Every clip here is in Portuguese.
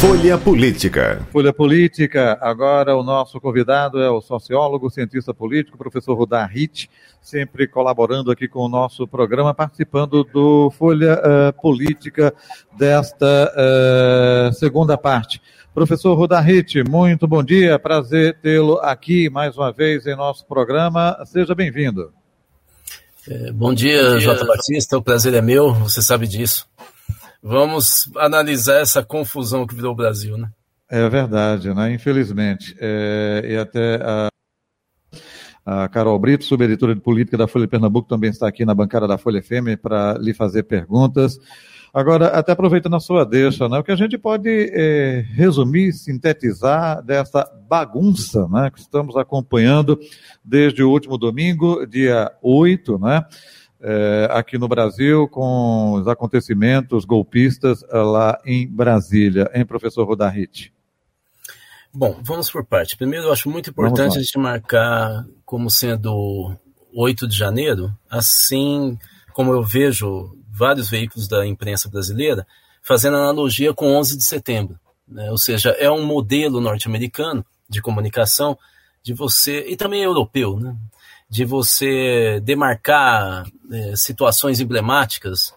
Folha Política. Folha Política. Agora o nosso convidado é o sociólogo, cientista político, professor Rudar Hitt sempre colaborando aqui com o nosso programa, participando do Folha uh, Política desta uh, segunda parte. Professor Rudarrit, muito bom dia, prazer tê-lo aqui mais uma vez em nosso programa. Seja bem-vindo. É, bom dia, bom dia, Jota Batista, o prazer é meu, você sabe disso. Vamos analisar essa confusão que virou o Brasil, né? É verdade, né? Infelizmente. É, e até a a Carol Brito, subeditora de política da Folha de Pernambuco, também está aqui na bancada da Folha FM para lhe fazer perguntas. Agora, até aproveitando a sua deixa, né, o que a gente pode é, resumir, sintetizar dessa bagunça né, que estamos acompanhando desde o último domingo, dia 8, né, é, aqui no Brasil, com os acontecimentos golpistas lá em Brasília, hein, professor Rodarrit? Bom, vamos por parte. Primeiro, eu acho muito importante a gente marcar como sendo 8 de janeiro, assim como eu vejo vários veículos da imprensa brasileira fazendo analogia com 11 de setembro. Né? Ou seja, é um modelo norte-americano de comunicação de você, e também europeu, né? De você demarcar é, situações emblemáticas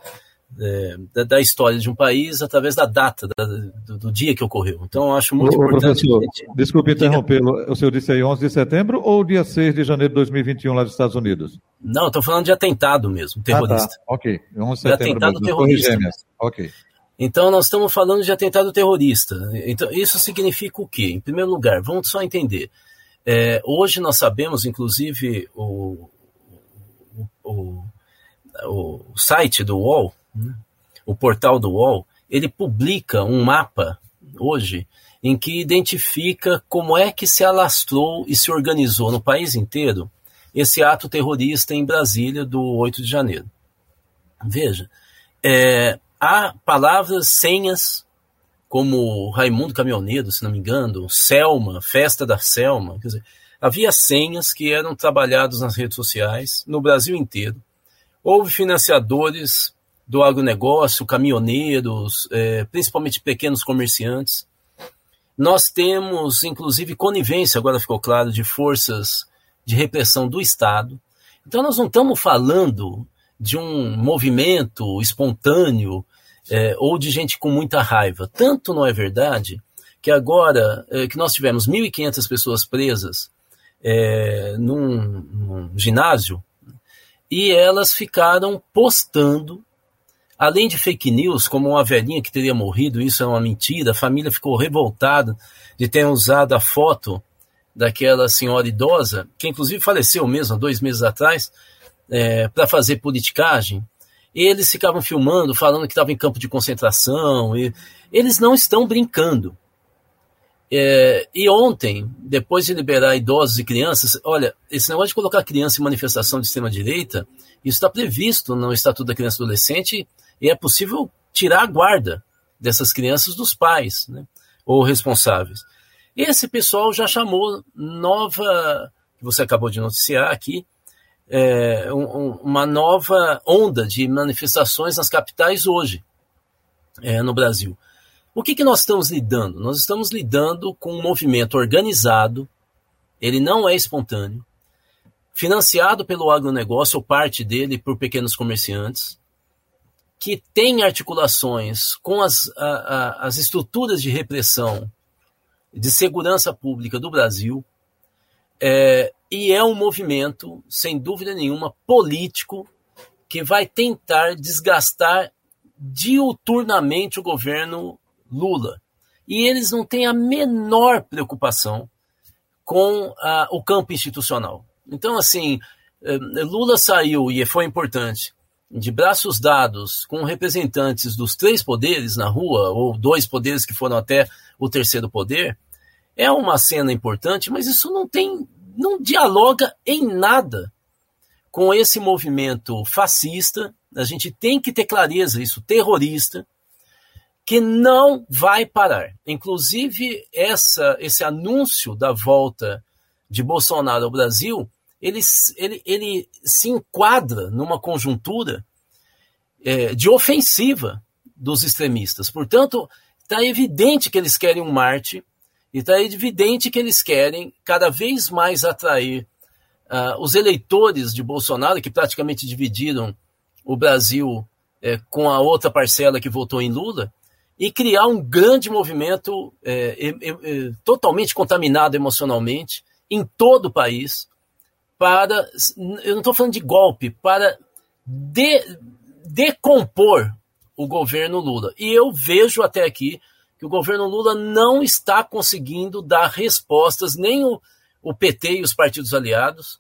é, da, da, história de um país através da data, da, do, do, dia que ocorreu. Então, eu acho muito ô, importante. Professor, gente... desculpe interrompê-lo. O senhor disse aí 11 de setembro ou dia 6 de janeiro de 2021 lá dos Estados Unidos? Não, estou falando de atentado mesmo, terrorista. Ah, tá. Ok, 11 de setembro. De atentado mesmo, terrorista. Ok. Então, nós estamos falando de atentado terrorista. Então, isso significa o quê? Em primeiro lugar, vamos só entender. É, hoje nós sabemos, inclusive, o, o, o, site do UOL, o portal do UOL, ele publica um mapa hoje em que identifica como é que se alastrou e se organizou no país inteiro esse ato terrorista em Brasília do 8 de janeiro. Veja, é, há palavras, senhas, como Raimundo Caminhoneiro, se não me engano, Selma, Festa da Selma, quer dizer, havia senhas que eram trabalhadas nas redes sociais no Brasil inteiro. Houve financiadores do agronegócio, caminhoneiros, é, principalmente pequenos comerciantes. Nós temos, inclusive, conivência, agora ficou claro, de forças de repressão do Estado. Então, nós não estamos falando de um movimento espontâneo é, ou de gente com muita raiva. Tanto não é verdade que agora é, que nós tivemos 1.500 pessoas presas é, num, num ginásio e elas ficaram postando além de fake news, como uma velhinha que teria morrido, isso é uma mentira, a família ficou revoltada de ter usado a foto daquela senhora idosa, que inclusive faleceu mesmo dois meses atrás, é, para fazer politicagem. Eles ficavam filmando, falando que estava em campo de concentração. E eles não estão brincando. É, e ontem, depois de liberar idosos e crianças, olha, esse negócio de colocar criança em manifestação de extrema-direita, isso está previsto no Estatuto da Criança e Adolescente e é possível tirar a guarda dessas crianças dos pais, né, ou responsáveis. Esse pessoal já chamou nova, que você acabou de noticiar aqui, é, um, uma nova onda de manifestações nas capitais hoje, é, no Brasil. O que, que nós estamos lidando? Nós estamos lidando com um movimento organizado, ele não é espontâneo, financiado pelo agronegócio, ou parte dele por pequenos comerciantes, que tem articulações com as, a, a, as estruturas de repressão de segurança pública do Brasil, é, e é um movimento, sem dúvida nenhuma, político, que vai tentar desgastar diuturnamente o governo Lula. E eles não têm a menor preocupação com a, o campo institucional. Então, assim, é, Lula saiu, e foi importante, de braços dados com representantes dos três poderes na rua, ou dois poderes que foram até o terceiro poder, é uma cena importante, mas isso não tem, não dialoga em nada com esse movimento fascista a gente tem que ter clareza isso, terrorista, que não vai parar. Inclusive, essa, esse anúncio da volta de Bolsonaro ao Brasil, ele, ele, ele se enquadra numa conjuntura é, de ofensiva dos extremistas. Portanto, está evidente que eles querem um Marte, e está evidente que eles querem cada vez mais atrair uh, os eleitores de Bolsonaro, que praticamente dividiram o Brasil é, com a outra parcela que votou em Lula, e criar um grande movimento é, é, totalmente contaminado emocionalmente em todo o país para, eu não estou falando de golpe, para de, decompor o governo Lula. E eu vejo até aqui que o governo Lula não está conseguindo dar respostas, nem o, o PT e os partidos aliados,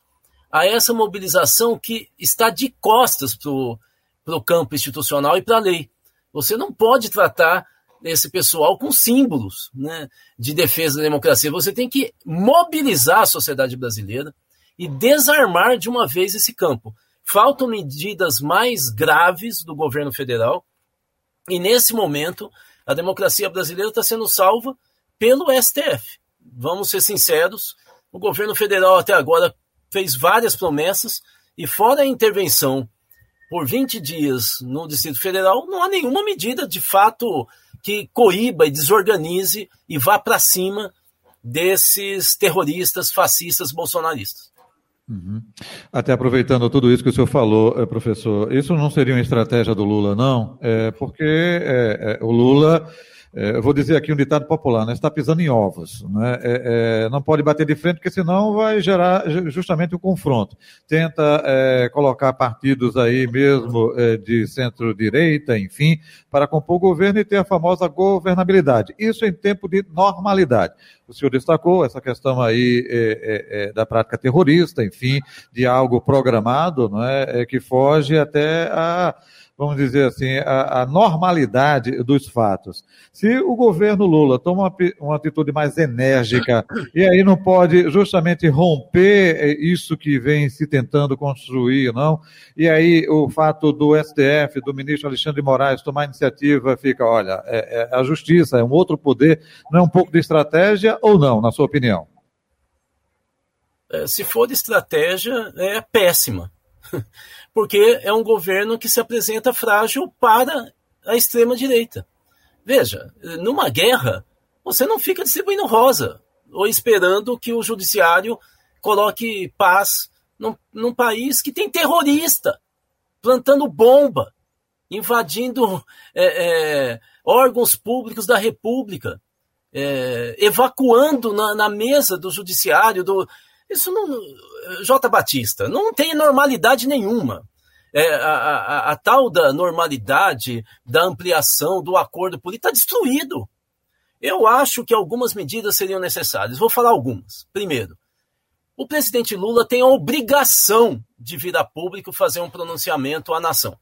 a essa mobilização que está de costas para o campo institucional e para a lei. Você não pode tratar esse pessoal com símbolos né, de defesa da democracia. Você tem que mobilizar a sociedade brasileira e desarmar de uma vez esse campo. Faltam medidas mais graves do governo federal e, nesse momento, a democracia brasileira está sendo salva pelo STF. Vamos ser sinceros, o governo federal até agora fez várias promessas e fora a intervenção por 20 dias no Distrito Federal, não há nenhuma medida de fato que coíba e desorganize e vá para cima desses terroristas fascistas bolsonaristas. Uhum. Até aproveitando tudo isso que o senhor falou, eh, professor, isso não seria uma estratégia do Lula, não? É porque é, é, o Lula é, eu vou dizer aqui um ditado popular, né? está pisando em ovos. Né? É, é, não pode bater de frente, porque senão vai gerar justamente o um confronto. Tenta é, colocar partidos aí mesmo é, de centro-direita, enfim, para compor o governo e ter a famosa governabilidade. Isso em tempo de normalidade. O senhor destacou essa questão aí é, da prática terrorista, enfim, de algo programado, não é, que foge até a vamos dizer assim, a, a, normalidade dos fatos. Se o governo Lula toma uma, uma, atitude mais enérgica e aí não pode justamente romper isso que vem se tentando construir, não? E aí o fato do STF, do ministro Alexandre de Moraes tomar iniciativa, fica, olha, é, é a justiça, é um outro poder, não é um pouco de estratégia ou não, na sua opinião? É, se for de estratégia, é péssima. porque é um governo que se apresenta frágil para a extrema-direita. Veja, numa guerra, você não fica distribuindo rosa ou esperando que o judiciário coloque paz num, num país que tem terrorista plantando bomba, invadindo é, é, órgãos públicos da República, é, evacuando na, na, mesa do judiciário. Do... Isso não. J. Batista, não tem normalidade nenhuma. É, a, a, a, tal da normalidade, da ampliação, do acordo político está destruído. Eu acho que algumas medidas seriam necessárias. Vou falar algumas. Primeiro, o presidente Lula tem a obrigação de vir a público fazer um pronunciamento à nação,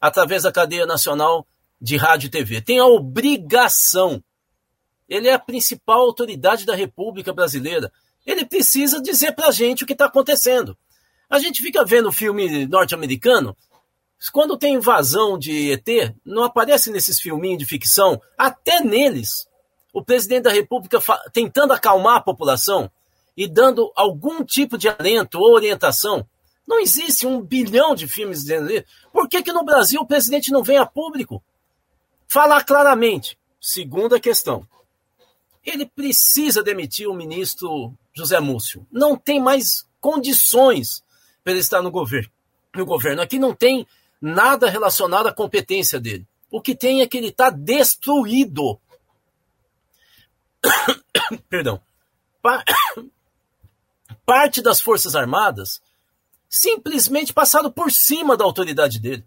através da cadeia nacional de rádio e TV. Tem a obrigação. Ele é a principal autoridade da República Brasileira ele precisa dizer para a gente o que está acontecendo. A gente fica vendo filme norte-americano, quando tem invasão de ET, não aparece nesses filminhos de ficção, até neles, o presidente da República tentando acalmar a população e dando algum tipo de alento ou orientação. Não existe um bilhão de filmes isso. Por que, que no Brasil o presidente não vem a público? Falar claramente. Segunda questão. Ele precisa demitir o ministro José Múcio. Não tem mais condições para ele estar no governo. No governo aqui não tem nada relacionado à competência dele. O que tem é que ele está destruído. Perdão. Parte das Forças Armadas simplesmente passaram por cima da autoridade dele.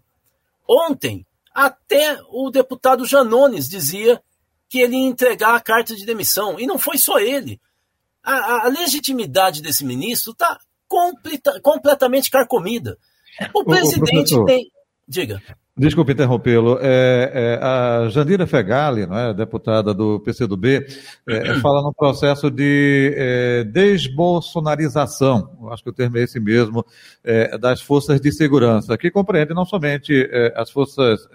Ontem, até o deputado Janones dizia que ele ia entregar a carta de demissão. E não foi só ele a, a legitimidade desse ministro está completa, completamente carcomida. O presidente o, tem. Diga. Desculpe interrompê-lo. É, é, a Jandira Fegali, não é, deputada do PCdoB, é, fala no processo de é, desbolsonarização, acho que o termo é esse mesmo, é, das forças de segurança, que compreende não somente é, as forças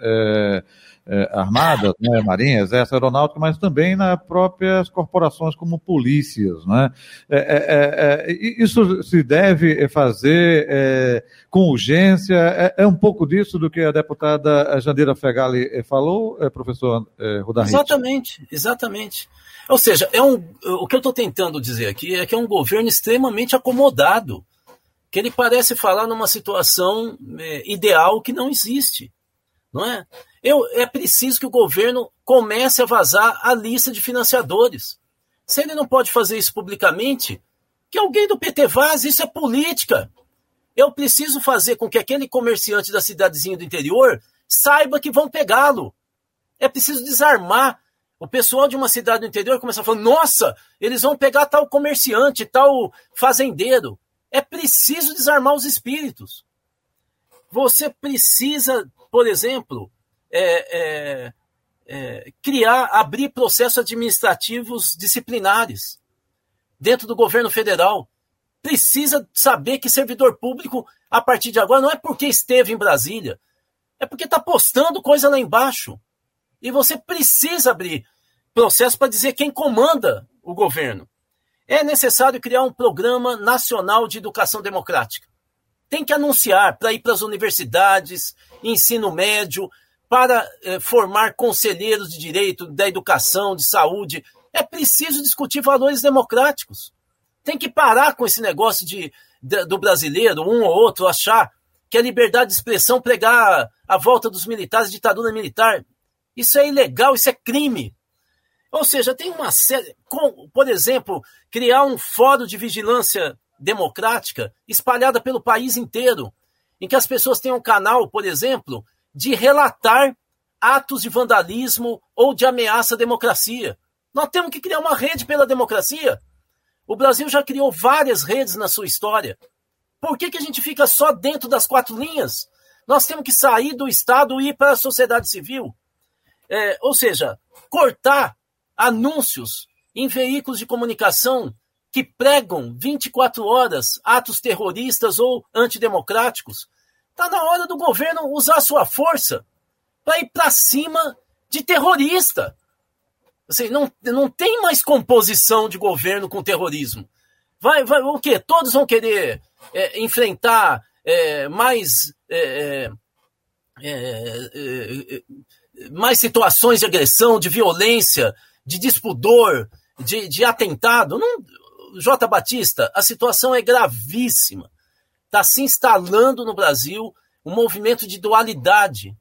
é, armadas, né, marinha, exército, aeronáutica, mas também nas próprias corporações como polícias. Né? É, é, é, é isso se deve fazer com urgência? É, um pouco disso do que a deputada Jandira Fegali falou, professor é, Exatamente, exatamente. Ou seja, é um, o que eu estou tentando dizer aqui é que é um governo extremamente acomodado, que ele parece falar numa situação ideal que não existe, não é? Eu, é preciso que o governo comece a vazar a lista de financiadores. Se ele não pode fazer isso publicamente, que alguém do PT vaze, isso é política. Eu preciso fazer com que aquele comerciante da cidadezinha do interior saiba que vão pegá-lo. É preciso desarmar. O pessoal de uma cidade do interior começa a falar: nossa, eles vão pegar tal comerciante, tal fazendeiro. É preciso desarmar os espíritos. Você precisa, por exemplo, é, é, é, criar, abrir processos administrativos disciplinares dentro do governo federal. Precisa saber que servidor público, a partir de agora, não é porque esteve em Brasília, é porque está postando coisa lá embaixo. E você precisa abrir processo para dizer quem comanda o governo. É necessário criar um programa nacional de educação democrática. Tem que anunciar para ir para as universidades, ensino médio, para eh, formar conselheiros de direito, da educação, de saúde. É preciso discutir valores democráticos. Tem que parar com esse negócio de, de, do brasileiro, um ou outro, achar que a liberdade de expressão pregar a volta dos militares, ditadura militar. Isso é ilegal, isso é crime. Ou seja, tem uma série. Com, por exemplo, criar um fórum de vigilância democrática espalhada pelo país inteiro, em que as pessoas tenham um canal, por exemplo, de relatar atos de vandalismo ou de ameaça à democracia. Nós temos que criar uma rede pela democracia. O Brasil já criou várias redes na sua história. Por que, que a gente fica só dentro das quatro linhas? Nós temos que sair do Estado e ir para a sociedade civil. É, ou seja, cortar anúncios em veículos de comunicação que pregam 24 horas atos terroristas ou antidemocráticos Está na hora do governo usar sua força para ir para cima de terrorista. Assim, não, não tem mais composição de governo com terrorismo. Vai, vai, o quê? Todos vão querer é, enfrentar é, mais, é, é, é, é mais situações de agressão, de violência, de despudor, de, de atentado. Não, J. Batista, a situação é gravíssima está se instalando no Brasil um movimento de dualidade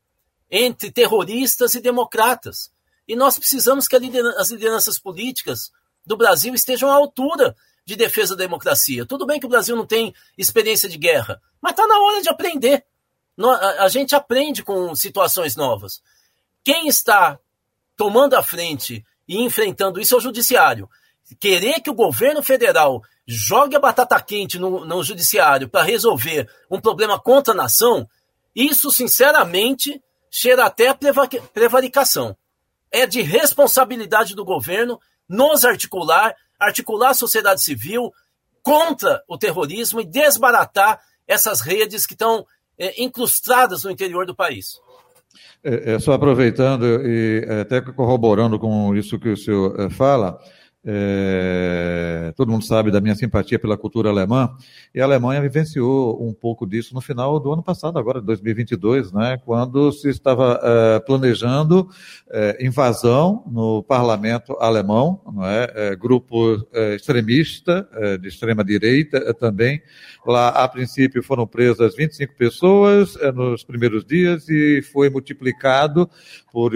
entre terroristas e democratas. E nós precisamos que as lideranças políticas do Brasil estejam à altura de defesa da democracia. Tudo bem que o Brasil não tem experiência de guerra, mas está na hora de aprender. A gente aprende com situações novas. Quem está tomando a frente e enfrentando isso é o judiciário. Querer que o governo federal jogue a batata quente no, no judiciário para resolver um problema contra a nação, isso, sinceramente, cheira até a prevaricação. É de responsabilidade do governo nos articular, articular a sociedade civil contra o terrorismo e desbaratar essas redes que estão é, incrustadas no interior do país. É, é, só aproveitando e até corroborando com isso que o senhor é, fala, é, todo mundo sabe da minha simpatia pela cultura alemã, e a Alemanha vivenciou um pouco disso no final do ano passado, agora 2022, né, quando se estava é, planejando é, invasão no parlamento alemão, não é, é grupo é, extremista, é, de extrema direita também. Lá, a princípio, foram presas 25 pessoas nos primeiros dias e foi multiplicado por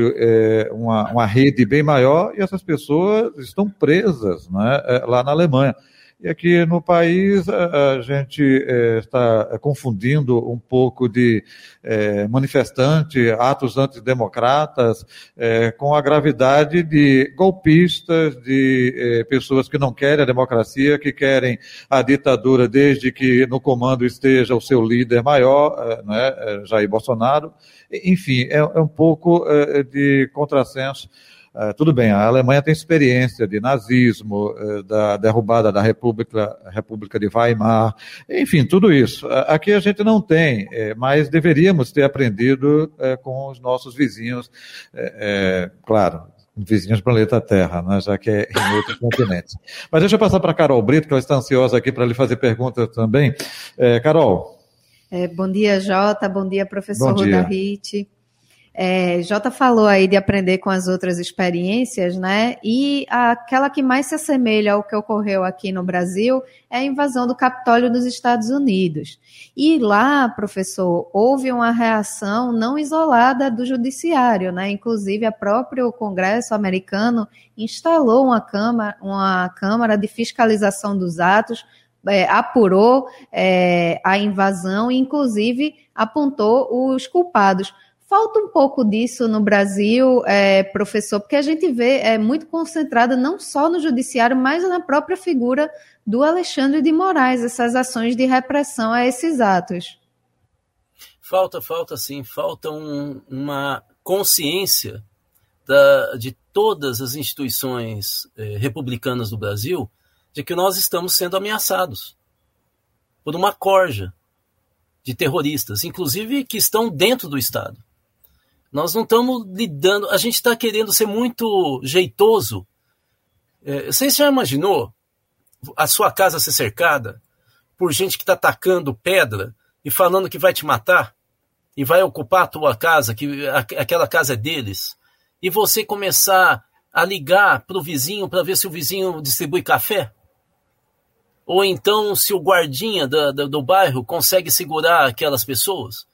uma, uma rede bem maior, e essas pessoas estão presas presas né, é, lá na Alemanha. E aqui no país a, gente é, está confundindo um pouco de é, manifestante, atos antidemocratas, é, com a gravidade de golpistas, de é, pessoas que não querem a democracia, que querem a ditadura desde que no comando esteja o seu líder maior, é, né, Jair Bolsonaro. Enfim, é, é um pouco de contrassenso tudo bem, a Alemanha tem experiência de nazismo, uh, da derrubada da República, República de Weimar, enfim, tudo isso. Uh, aqui a gente não tem, eh, mas deveríamos ter aprendido eh, com os nossos vizinhos, eh, claro, vizinhos do planeta Terra, né, já que é em outros continentes. Mas deixa eu passar para a Carol Brito, que ela está ansiosa aqui para lhe fazer perguntas também. Carol. É, bom dia, Jota. Bom dia, professor Bom dia. É, Jota falou aí de aprender com as outras experiências, né? E aquela que mais se assemelha ao que ocorreu aqui no Brasil é a invasão do Capitólio dos Estados Unidos. E lá, professor, houve uma reação não isolada do judiciário, né? Inclusive, a próprio Congresso americano instalou uma câmara, uma câmara de fiscalização dos atos, é, apurou é, a invasão e, inclusive, apontou os culpados. Falta um pouco disso no Brasil, é, professor, porque a gente vê é muito concentrada não só no judiciário, mas na própria figura do Alexandre de Moraes, essas ações de repressão a esses atos. Falta, falta sim, falta um, uma consciência da, de todas as instituições eh, republicanas do Brasil de que nós estamos sendo ameaçados por uma corja de terroristas, inclusive que estão dentro do Estado. Nós não estamos lidando, a gente está querendo ser muito jeitoso. É, você já imaginou a sua casa ser cercada por gente que está atacando pedra e falando que vai te matar e vai ocupar a tua casa, que aquela casa é deles, e você começar a ligar para o vizinho para ver se o vizinho distribui café? Ou então se o guardinha do bairro consegue segurar aquelas pessoas?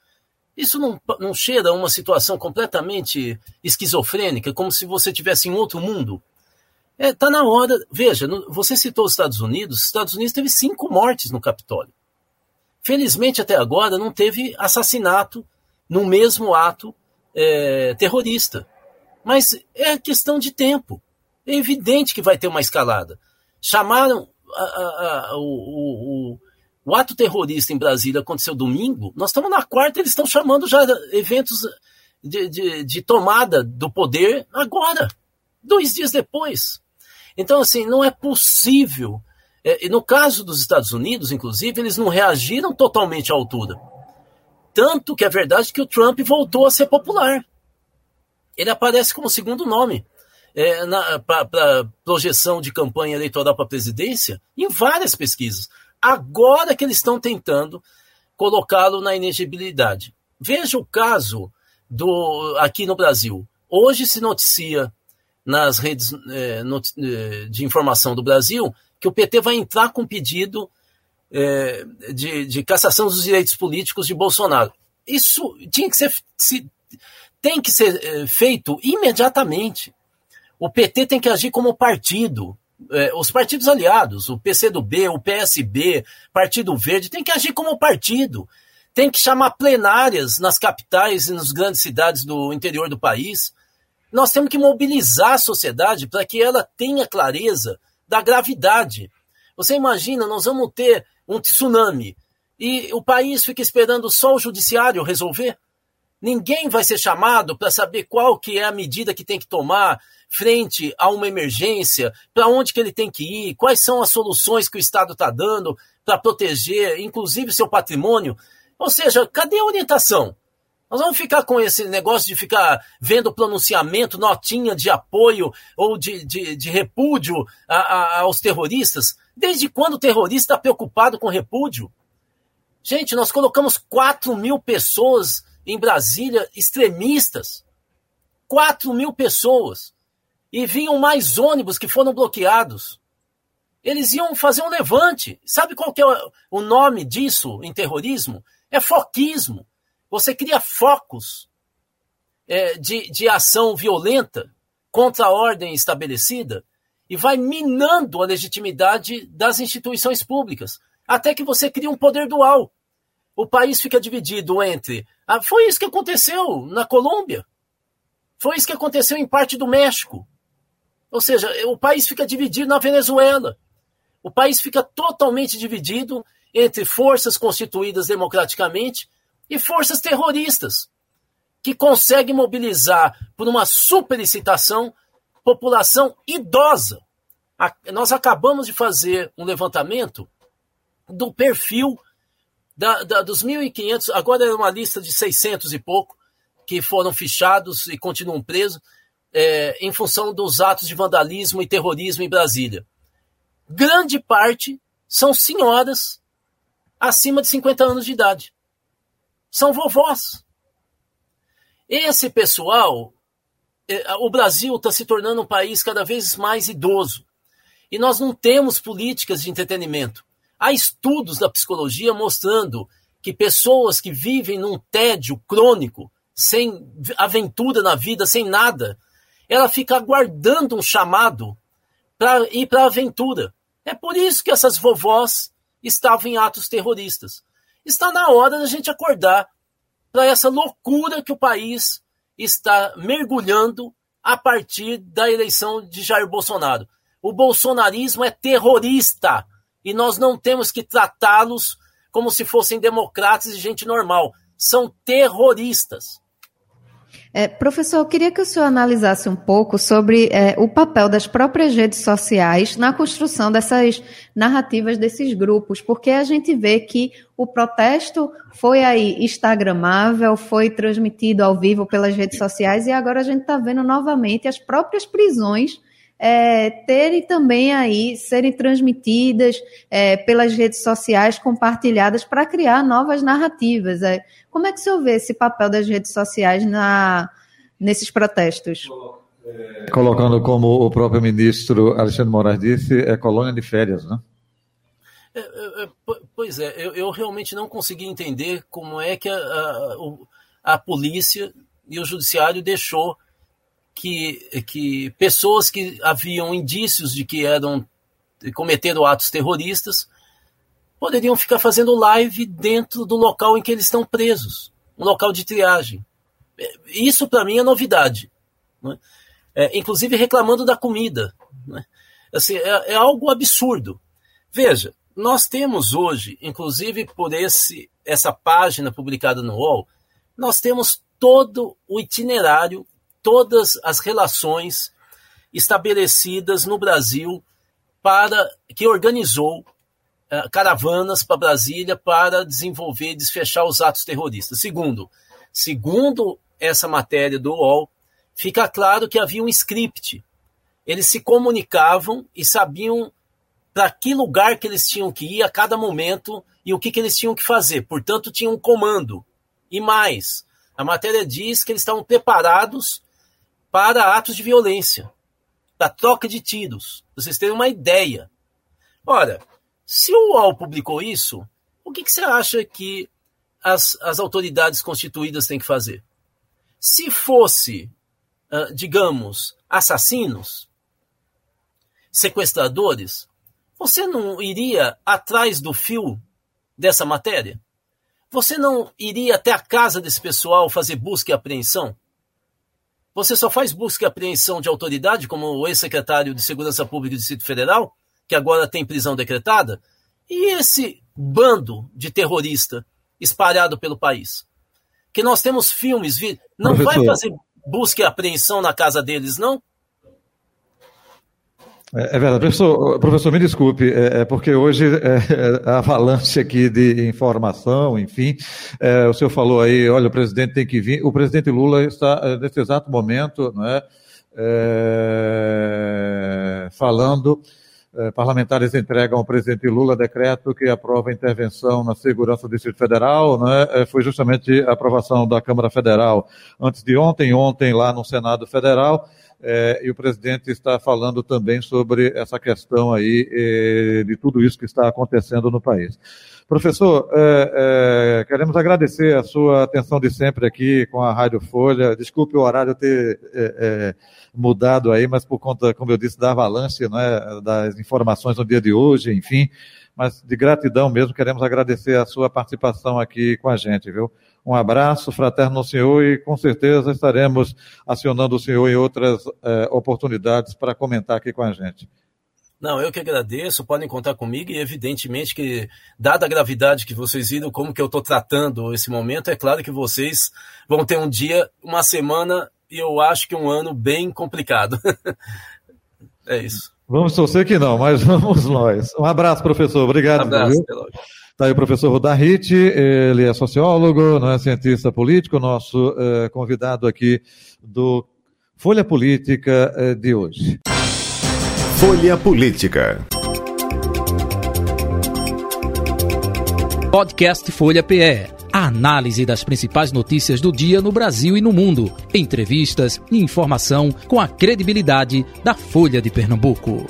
Isso não, não cheira a uma situação completamente esquizofrênica, como se você tivesse em outro mundo? É, tá na hora. Veja, no, você citou os Estados Unidos. Os Estados Unidos teve cinco mortes no Capitólio. Felizmente, até agora, não teve assassinato no mesmo ato é, terrorista. Mas é questão de tempo. É evidente que vai ter uma escalada. Chamaram a, a, a, o, o o ato terrorista em Brasília aconteceu domingo, nós estamos na quarta, eles estão chamando já eventos de, de, de tomada do poder agora, dois dias depois. Então, assim, não é possível. É, no caso dos Estados Unidos, inclusive, eles não reagiram totalmente à altura. Tanto que é verdade que o Trump voltou a ser popular. Ele aparece como segundo nome é, para projeção de campanha eleitoral para a presidência em várias pesquisas. Agora que eles estão tentando colocá-lo na inegibilidade. Veja o caso do aqui no Brasil. Hoje se noticia nas redes é, é, de informação do Brasil que o PT vai entrar com pedido é, de, de, cassação dos direitos políticos de Bolsonaro. Isso tinha que ser, se, tem que ser feito imediatamente. O PT tem que agir como partido é, os partidos aliados, o PCdoB, o PSB, Partido Verde, tem que agir como partido. Tem que chamar plenárias nas capitais e nas grandes cidades do interior do país. Nós temos que mobilizar a sociedade para que ela tenha clareza da gravidade. Você imagina, nós vamos ter um tsunami e o país fica esperando só o judiciário resolver? Ninguém vai ser chamado para saber qual que é a medida que tem que tomar frente a uma emergência, para onde que ele tem que ir, quais são as soluções que o Estado está dando para proteger, inclusive, seu patrimônio. Ou seja, cadê a orientação? Nós vamos ficar com esse negócio de ficar vendo pronunciamento, notinha de apoio ou de, de, de repúdio a, a, aos terroristas? Desde quando o terrorista está preocupado com repúdio? Gente, nós colocamos 4 mil pessoas em Brasília extremistas. 4 mil pessoas e vinham mais ônibus que foram bloqueados. Eles iam fazer um levante. Sabe qual que é o nome disso em terrorismo? É foquismo. Você cria focos é, de, de ação violenta contra a ordem estabelecida e vai minando a legitimidade das instituições públicas, até que você cria um poder dual. O país fica dividido entre. Ah, foi isso que aconteceu na Colômbia. Foi isso que aconteceu em parte do México. Ou seja, o país fica dividido na Venezuela. O país fica totalmente dividido entre forças constituídas democraticamente e forças terroristas, que conseguem mobilizar por uma superlicitação população idosa. nós acabamos de fazer um levantamento do perfil da, da, dos 1.500, agora é uma lista de 600 e pouco, que foram fichados e continuam presos é, em função dos atos de vandalismo e terrorismo em Brasília. Grande parte são senhoras acima de 50 anos de idade. São vovós. Esse pessoal é, o Brasil está se tornando um país cada vez mais idoso. E nós não temos políticas de entretenimento. Há estudos da psicologia mostrando que pessoas que vivem num tédio crônico, sem aventura na vida, sem nada, ela fica aguardando um chamado para ir para a aventura. É por isso que essas vovós estavam em atos terroristas. Está na hora da gente acordar para essa loucura que o país está mergulhando a partir da eleição de Jair Bolsonaro. O bolsonarismo é terrorista e nós não temos que tratá-los como se fossem democratas e gente normal. São terroristas. É, professor, eu queria que o senhor analisasse um pouco sobre é, o papel das próprias redes sociais na construção dessas narrativas desses grupos, porque a gente vê que o protesto foi aí instagramável, foi transmitido ao vivo pelas redes sociais e agora a gente está vendo novamente as próprias prisões é, terem também aí, serem transmitidas é, pelas redes sociais, compartilhadas para criar novas narrativas. É, como é que o senhor vê esse papel das redes sociais na, nesses protestos? Colocando como o próprio ministro Alexandre Moraes disse, é colônia de férias, né? É, é, é pois é, eu, eu, realmente não consegui entender como é que a, a, a polícia e o judiciário deixou que, que pessoas que haviam indícios de que eram cometeram atos terroristas poderiam ficar fazendo live dentro do local em que eles estão presos, um local de triagem. Isso para mim é novidade. Né? É, inclusive reclamando da comida. Né? Assim, é, é, algo absurdo. Veja, nós temos hoje, inclusive por esse, essa página publicada no UOL, nós temos todo o itinerário todas as relações estabelecidas no Brasil para que organizou uh, caravanas para Brasília para desenvolver e desfechar os atos terroristas. Segundo, segundo essa matéria do UOL, fica claro que havia um script. Eles se comunicavam e sabiam para que lugar que eles tinham que ir a cada momento e o que, que eles tinham que fazer. Portanto, tinha um comando. E mais, a matéria diz que eles estavam preparados para atos de violência, da troca de tiros. Vocês terem uma ideia. Ora, se o UOL publicou isso, o que, que você acha que as, as autoridades constituídas têm que fazer? Se fosse, uh, digamos, assassinos, sequestradores, você não iria atrás do fio dessa matéria? Você não iria até a casa desse pessoal fazer busca e apreensão? Você só faz busca e apreensão de autoridade, como o ex-secretário de Segurança Pública do Distrito Federal, que agora tem prisão decretada, e esse bando de terrorista espalhado pelo país. Que nós temos filmes, não Professor. vai fazer busca e apreensão na casa deles, não? É, é verdade. Professor, professor, me desculpe, é, é porque hoje é, é, a avalanche aqui de informação, enfim, o senhor falou aí, olha, o presidente tem que vir. O presidente Lula está, nesse exato momento, não é, falando, parlamentares entregam ao presidente Lula decreto que aprova a intervenção na segurança do Distrito Federal, não é, foi justamente a aprovação da Câmara Federal antes de ontem, ontem lá no Senado Federal, é, e o presidente está falando também sobre essa questão aí é, de tudo isso que está acontecendo no país. Professor, é, é, queremos agradecer a sua atenção de sempre aqui com a Rádio Folha. Desculpe o horário ter é, é, mudado aí, mas por conta, como eu disse, da avalanche né, das informações no dia de hoje, enfim. Mas de gratidão mesmo, queremos agradecer a sua participação aqui com a gente, viu? Um abraço fraterno ao senhor e com certeza estaremos acionando o senhor em outras é, oportunidades para comentar aqui com a gente. Não, eu que agradeço, podem contar comigo e evidentemente que, dada a gravidade que vocês viram, como que eu estou tratando esse momento, é claro que vocês vão ter um dia, uma semana e eu acho que um ano bem complicado. é isso. Vamos torcer que não, mas vamos nós. Um abraço, professor. Obrigado. Um abraço, Está aí o professor Rudahit, ele é sociólogo, não é cientista político, nosso eh, convidado aqui do Folha Política eh, de hoje. Folha Política. Podcast Folha PE. A análise das principais notícias do dia no Brasil e no mundo. Entrevistas e informação com a credibilidade da Folha de Pernambuco.